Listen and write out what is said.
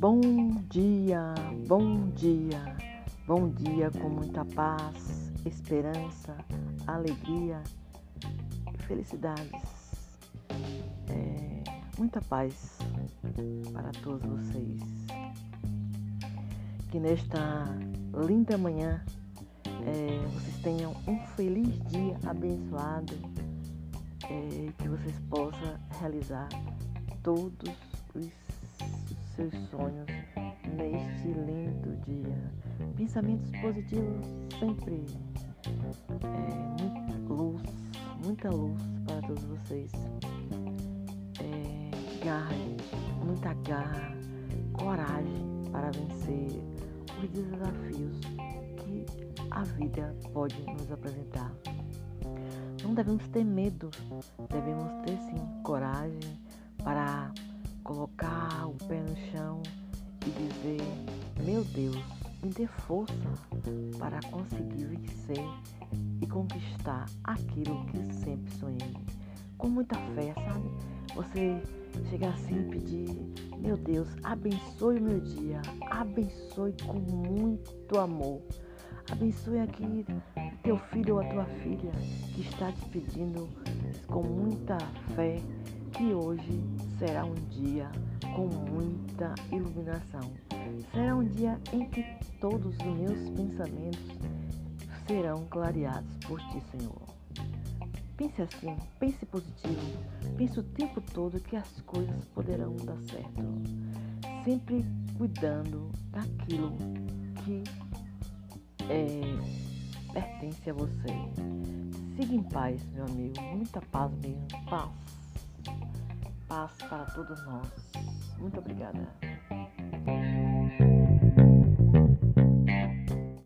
Bom dia, bom dia, bom dia com muita paz, esperança, alegria, felicidades, é, muita paz para todos vocês. Que nesta linda manhã é, vocês tenham um feliz dia abençoado, é, que vocês possam realizar todos os seus sonhos neste lindo dia. Pensamentos positivos sempre. É, muita luz, muita luz para todos vocês. É, garra, muita garra, coragem para vencer os desafios que a vida pode nos apresentar. Não devemos ter medo, devemos ter sim coragem para colocar o pé no chão e dizer: Meu Deus, me dê força para conseguir vencer e conquistar aquilo que sempre sonhei. Com muita fé, sabe? Você chegar assim e pedir: Meu Deus, abençoe o meu dia, abençoe com muito amor. Abençoe aqui teu filho ou a tua filha que está te pedindo com muita fé que hoje será um dia com muita iluminação. Será um dia em que todos os meus pensamentos serão clareados por ti, Senhor. Pense assim, pense positivo, pense o tempo todo que as coisas poderão dar certo. Sempre cuidando daquilo que é, pertence a você. Siga em paz, meu amigo. Muita paz mesmo. Paz. Paz para todos nós. Muito obrigada.